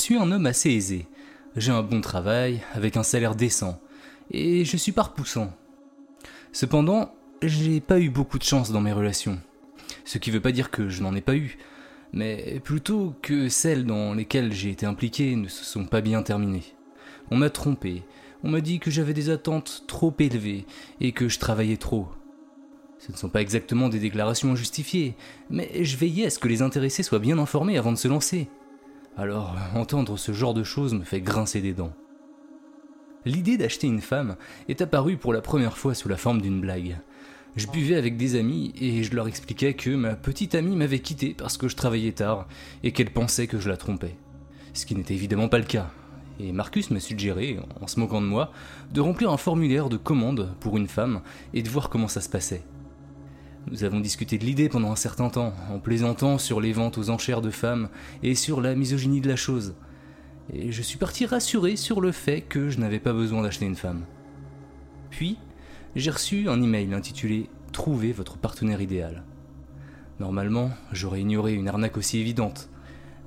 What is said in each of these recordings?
Suis un homme assez aisé. J'ai un bon travail, avec un salaire décent, et je suis pas repoussant. Cependant, j'ai pas eu beaucoup de chance dans mes relations. Ce qui veut pas dire que je n'en ai pas eu, mais plutôt que celles dans lesquelles j'ai été impliqué ne se sont pas bien terminées. On m'a trompé, on m'a dit que j'avais des attentes trop élevées et que je travaillais trop. Ce ne sont pas exactement des déclarations injustifiées, mais je veillais à ce que les intéressés soient bien informés avant de se lancer. Alors, entendre ce genre de choses me fait grincer des dents. L'idée d'acheter une femme est apparue pour la première fois sous la forme d'une blague. Je buvais avec des amis et je leur expliquais que ma petite amie m'avait quitté parce que je travaillais tard et qu'elle pensait que je la trompais. Ce qui n'était évidemment pas le cas. Et Marcus m'a suggéré, en se moquant de moi, de remplir un formulaire de commande pour une femme et de voir comment ça se passait. Nous avons discuté de l'idée pendant un certain temps, en plaisantant sur les ventes aux enchères de femmes et sur la misogynie de la chose. Et je suis parti rassuré sur le fait que je n'avais pas besoin d'acheter une femme. Puis, j'ai reçu un email intitulé Trouvez votre partenaire idéal. Normalement, j'aurais ignoré une arnaque aussi évidente.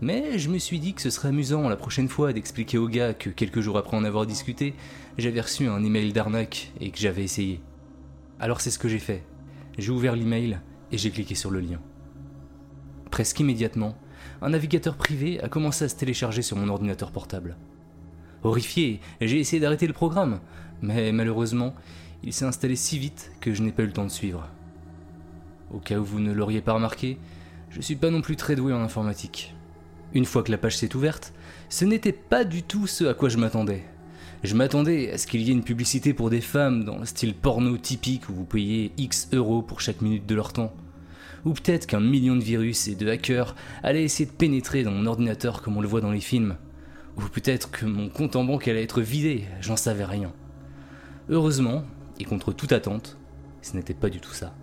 Mais je me suis dit que ce serait amusant la prochaine fois d'expliquer au gars que quelques jours après en avoir discuté, j'avais reçu un email d'arnaque et que j'avais essayé. Alors c'est ce que j'ai fait. J'ai ouvert l'email et j'ai cliqué sur le lien. Presque immédiatement, un navigateur privé a commencé à se télécharger sur mon ordinateur portable. Horrifié, j'ai essayé d'arrêter le programme, mais malheureusement, il s'est installé si vite que je n'ai pas eu le temps de suivre. Au cas où vous ne l'auriez pas remarqué, je suis pas non plus très doué en informatique. Une fois que la page s'est ouverte, ce n'était pas du tout ce à quoi je m'attendais. Je m'attendais à ce qu'il y ait une publicité pour des femmes dans le style porno typique où vous payez X euros pour chaque minute de leur temps. Ou peut-être qu'un million de virus et de hackers allaient essayer de pénétrer dans mon ordinateur comme on le voit dans les films. Ou peut-être que mon compte en banque allait être vidé, j'en savais rien. Heureusement, et contre toute attente, ce n'était pas du tout ça.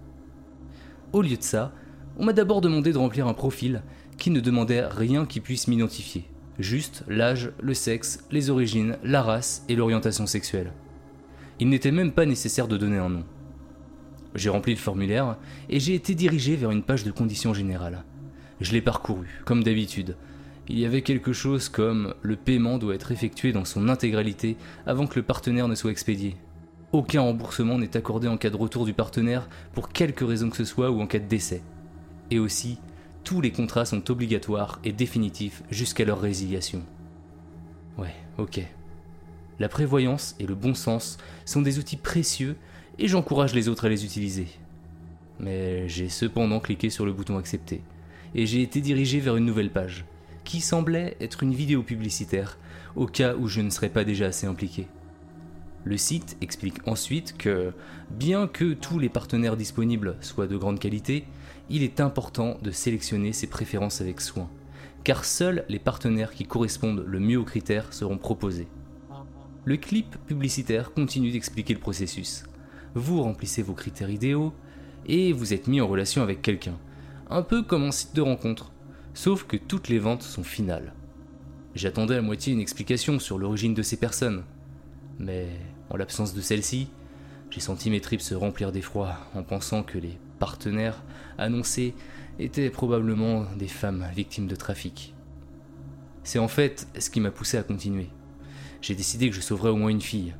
Au lieu de ça, on m'a d'abord demandé de remplir un profil qui ne demandait rien qui puisse m'identifier. Juste l'âge, le sexe, les origines, la race et l'orientation sexuelle. Il n'était même pas nécessaire de donner un nom. J'ai rempli le formulaire et j'ai été dirigé vers une page de conditions générales. Je l'ai parcouru, comme d'habitude. Il y avait quelque chose comme le paiement doit être effectué dans son intégralité avant que le partenaire ne soit expédié. Aucun remboursement n'est accordé en cas de retour du partenaire pour quelque raison que ce soit ou en cas de décès. Et aussi, tous les contrats sont obligatoires et définitifs jusqu'à leur résiliation. Ouais, ok. La prévoyance et le bon sens sont des outils précieux et j'encourage les autres à les utiliser. Mais j'ai cependant cliqué sur le bouton accepter et j'ai été dirigé vers une nouvelle page qui semblait être une vidéo publicitaire au cas où je ne serais pas déjà assez impliqué. Le site explique ensuite que, bien que tous les partenaires disponibles soient de grande qualité, il est important de sélectionner ses préférences avec soin, car seuls les partenaires qui correspondent le mieux aux critères seront proposés. Le clip publicitaire continue d'expliquer le processus. Vous remplissez vos critères idéaux et vous êtes mis en relation avec quelqu'un, un peu comme un site de rencontre, sauf que toutes les ventes sont finales. J'attendais à moitié une explication sur l'origine de ces personnes, mais en l'absence de celle-ci, j'ai senti mes tripes se remplir d'effroi en pensant que les partenaires annoncés étaient probablement des femmes victimes de trafic. C'est en fait ce qui m'a poussé à continuer. J'ai décidé que je sauverais au moins une fille.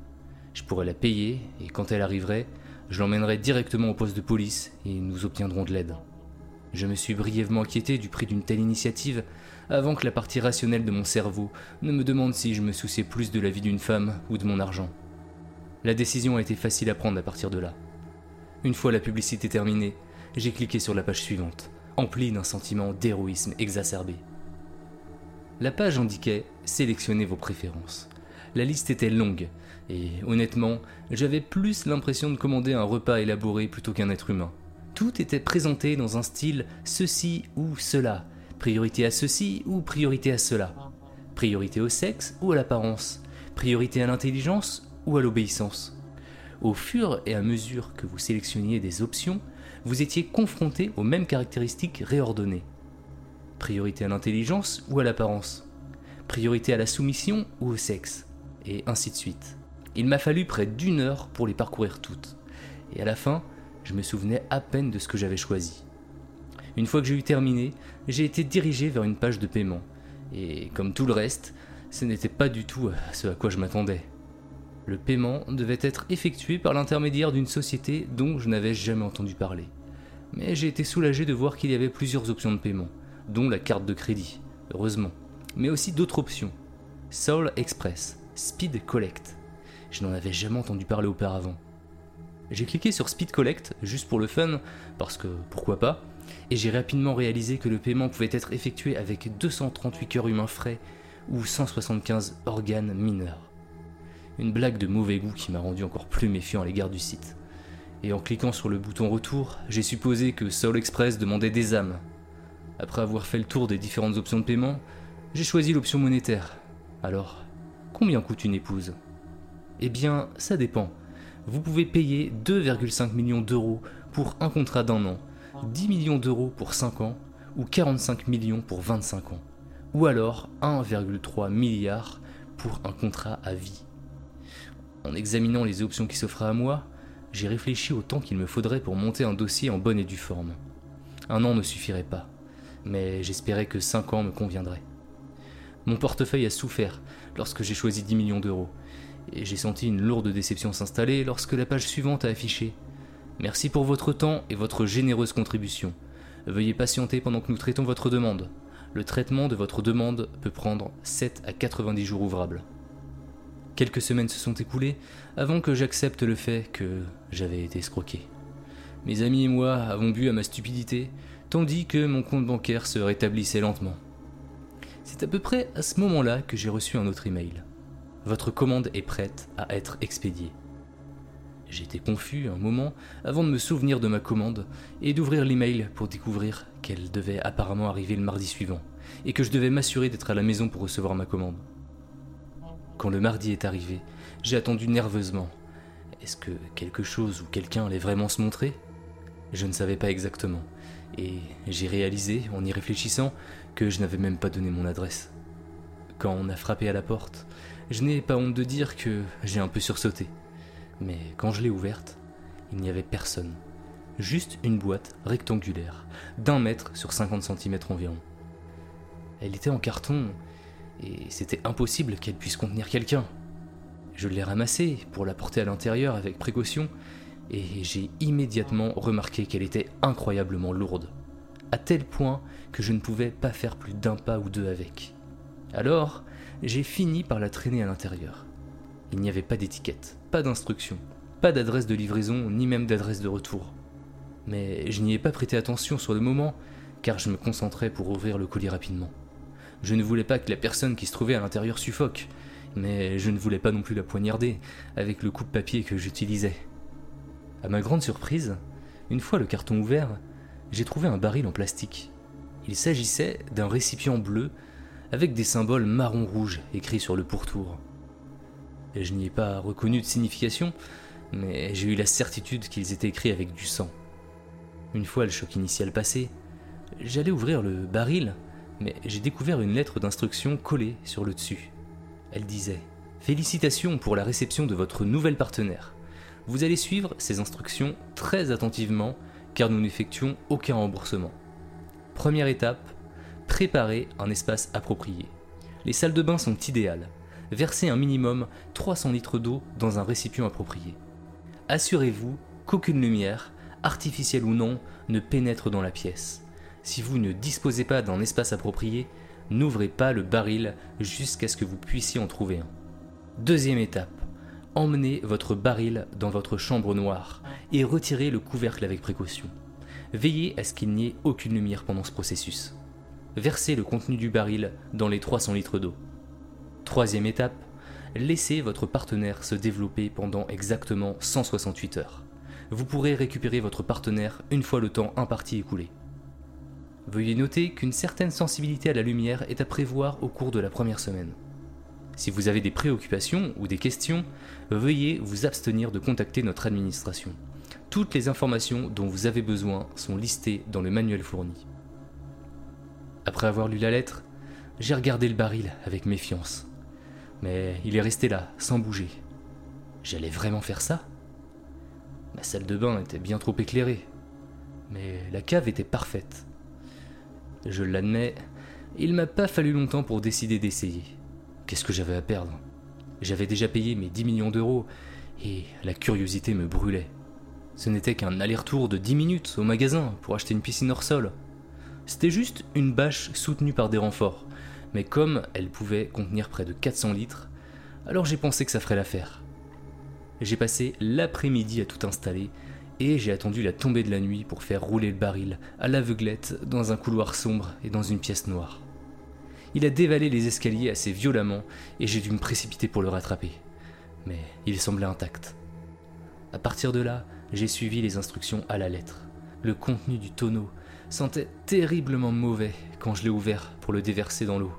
Je pourrais la payer et quand elle arriverait, je l'emmènerai directement au poste de police et nous obtiendrons de l'aide. Je me suis brièvement inquiété du prix d'une telle initiative avant que la partie rationnelle de mon cerveau ne me demande si je me souciais plus de la vie d'une femme ou de mon argent. La décision a été facile à prendre à partir de là. Une fois la publicité terminée, j'ai cliqué sur la page suivante, emplie d'un sentiment d'héroïsme exacerbé. La page indiquait Sélectionnez vos préférences. La liste était longue, et honnêtement, j'avais plus l'impression de commander un repas élaboré plutôt qu'un être humain. Tout était présenté dans un style ceci ou cela, priorité à ceci ou priorité à cela, priorité au sexe ou à l'apparence, priorité à l'intelligence ou à l'obéissance. Au fur et à mesure que vous sélectionniez des options, vous étiez confronté aux mêmes caractéristiques réordonnées. Priorité à l'intelligence ou à l'apparence, priorité à la soumission ou au sexe, et ainsi de suite. Il m'a fallu près d'une heure pour les parcourir toutes, et à la fin, je me souvenais à peine de ce que j'avais choisi. Une fois que j'ai eu terminé, j'ai été dirigé vers une page de paiement, et comme tout le reste, ce n'était pas du tout ce à quoi je m'attendais. Le paiement devait être effectué par l'intermédiaire d'une société dont je n'avais jamais entendu parler. Mais j'ai été soulagé de voir qu'il y avait plusieurs options de paiement, dont la carte de crédit, heureusement, mais aussi d'autres options. Soul Express, Speed Collect. Je n'en avais jamais entendu parler auparavant. J'ai cliqué sur Speed Collect juste pour le fun, parce que pourquoi pas, et j'ai rapidement réalisé que le paiement pouvait être effectué avec 238 cœurs humains frais ou 175 organes mineurs. Une blague de mauvais goût qui m'a rendu encore plus méfiant à l'égard du site. Et en cliquant sur le bouton retour, j'ai supposé que Soul Express demandait des âmes. Après avoir fait le tour des différentes options de paiement, j'ai choisi l'option monétaire. Alors, combien coûte une épouse? Eh bien, ça dépend. Vous pouvez payer 2,5 millions d'euros pour un contrat d'un an, 10 millions d'euros pour 5 ans ou 45 millions pour 25 ans. Ou alors 1,3 milliard pour un contrat à vie. En examinant les options qui s'offraient à moi, j'ai réfléchi au temps qu'il me faudrait pour monter un dossier en bonne et due forme. Un an ne suffirait pas, mais j'espérais que 5 ans me conviendraient. Mon portefeuille a souffert lorsque j'ai choisi 10 millions d'euros, et j'ai senti une lourde déception s'installer lorsque la page suivante a affiché Merci pour votre temps et votre généreuse contribution. Veuillez patienter pendant que nous traitons votre demande. Le traitement de votre demande peut prendre 7 à 90 jours ouvrables. Quelques semaines se sont écoulées avant que j'accepte le fait que j'avais été escroqué. Mes amis et moi avons bu à ma stupidité, tandis que mon compte bancaire se rétablissait lentement. C'est à peu près à ce moment-là que j'ai reçu un autre email. Votre commande est prête à être expédiée. J'étais confus un moment avant de me souvenir de ma commande et d'ouvrir l'email pour découvrir qu'elle devait apparemment arriver le mardi suivant et que je devais m'assurer d'être à la maison pour recevoir ma commande. Quand le mardi est arrivé, j'ai attendu nerveusement. Est-ce que quelque chose ou quelqu'un allait vraiment se montrer? Je ne savais pas exactement. Et j'ai réalisé, en y réfléchissant, que je n'avais même pas donné mon adresse. Quand on a frappé à la porte, je n'ai pas honte de dire que j'ai un peu sursauté. Mais quand je l'ai ouverte, il n'y avait personne. Juste une boîte rectangulaire, d'un mètre sur 50 cm environ. Elle était en carton et c'était impossible qu'elle puisse contenir quelqu'un. Je l'ai ramassée pour la porter à l'intérieur avec précaution, et j'ai immédiatement remarqué qu'elle était incroyablement lourde, à tel point que je ne pouvais pas faire plus d'un pas ou deux avec. Alors, j'ai fini par la traîner à l'intérieur. Il n'y avait pas d'étiquette, pas d'instruction, pas d'adresse de livraison, ni même d'adresse de retour. Mais je n'y ai pas prêté attention sur le moment, car je me concentrais pour ouvrir le colis rapidement. Je ne voulais pas que la personne qui se trouvait à l'intérieur suffoque, mais je ne voulais pas non plus la poignarder avec le coupe-papier que j'utilisais. À ma grande surprise, une fois le carton ouvert, j'ai trouvé un baril en plastique. Il s'agissait d'un récipient bleu avec des symboles marron-rouge écrits sur le pourtour. Je n'y ai pas reconnu de signification, mais j'ai eu la certitude qu'ils étaient écrits avec du sang. Une fois le choc initial passé, j'allais ouvrir le baril, mais j'ai découvert une lettre d'instruction collée sur le dessus. Elle disait Félicitations pour la réception de votre nouvelle partenaire. Vous allez suivre ces instructions très attentivement car nous n'effectuons aucun remboursement. Première étape, préparer un espace approprié. Les salles de bain sont idéales. Versez un minimum 300 litres d'eau dans un récipient approprié. Assurez-vous qu'aucune lumière, artificielle ou non, ne pénètre dans la pièce. Si vous ne disposez pas d'un espace approprié, n'ouvrez pas le baril jusqu'à ce que vous puissiez en trouver un. Deuxième étape, emmenez votre baril dans votre chambre noire et retirez le couvercle avec précaution. Veillez à ce qu'il n'y ait aucune lumière pendant ce processus. Versez le contenu du baril dans les 300 litres d'eau. Troisième étape, laissez votre partenaire se développer pendant exactement 168 heures. Vous pourrez récupérer votre partenaire une fois le temps imparti écoulé. Veuillez noter qu'une certaine sensibilité à la lumière est à prévoir au cours de la première semaine. Si vous avez des préoccupations ou des questions, veuillez vous abstenir de contacter notre administration. Toutes les informations dont vous avez besoin sont listées dans le manuel fourni. Après avoir lu la lettre, j'ai regardé le baril avec méfiance. Mais il est resté là, sans bouger. J'allais vraiment faire ça? Ma salle de bain était bien trop éclairée. Mais la cave était parfaite. Je l'admets, il m'a pas fallu longtemps pour décider d'essayer. Qu'est-ce que j'avais à perdre? J'avais déjà payé mes 10 millions d'euros et la curiosité me brûlait. Ce n'était qu'un aller-retour de 10 minutes au magasin pour acheter une piscine hors sol. C'était juste une bâche soutenue par des renforts, mais comme elle pouvait contenir près de 400 litres, alors j'ai pensé que ça ferait l'affaire. J'ai passé l'après-midi à tout installer et j'ai attendu la tombée de la nuit pour faire rouler le baril à l'aveuglette dans un couloir sombre et dans une pièce noire. Il a dévalé les escaliers assez violemment et j'ai dû me précipiter pour le rattraper. Mais il semblait intact. À partir de là, j'ai suivi les instructions à la lettre. Le contenu du tonneau sentait terriblement mauvais quand je l'ai ouvert pour le déverser dans l'eau.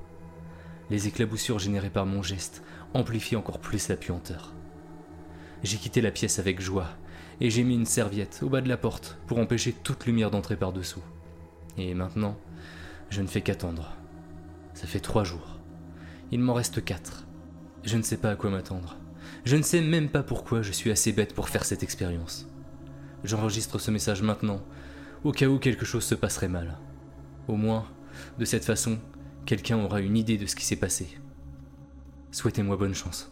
Les éclaboussures générées par mon geste amplifiaient encore plus la puanteur. J'ai quitté la pièce avec joie et j'ai mis une serviette au bas de la porte pour empêcher toute lumière d'entrer par-dessous. Et maintenant, je ne fais qu'attendre. Ça fait trois jours. Il m'en reste quatre. Je ne sais pas à quoi m'attendre. Je ne sais même pas pourquoi je suis assez bête pour faire cette expérience. J'enregistre ce message maintenant, au cas où quelque chose se passerait mal. Au moins, de cette façon, quelqu'un aura une idée de ce qui s'est passé. Souhaitez-moi bonne chance.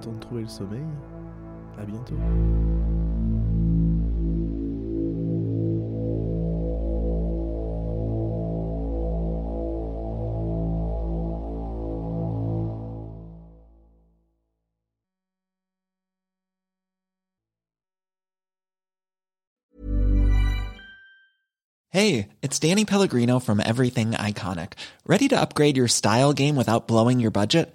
Temps de trouver le sommeil. À bientôt. Hey, it's Danny Pellegrino from Everything Iconic. Ready to upgrade your style game without blowing your budget?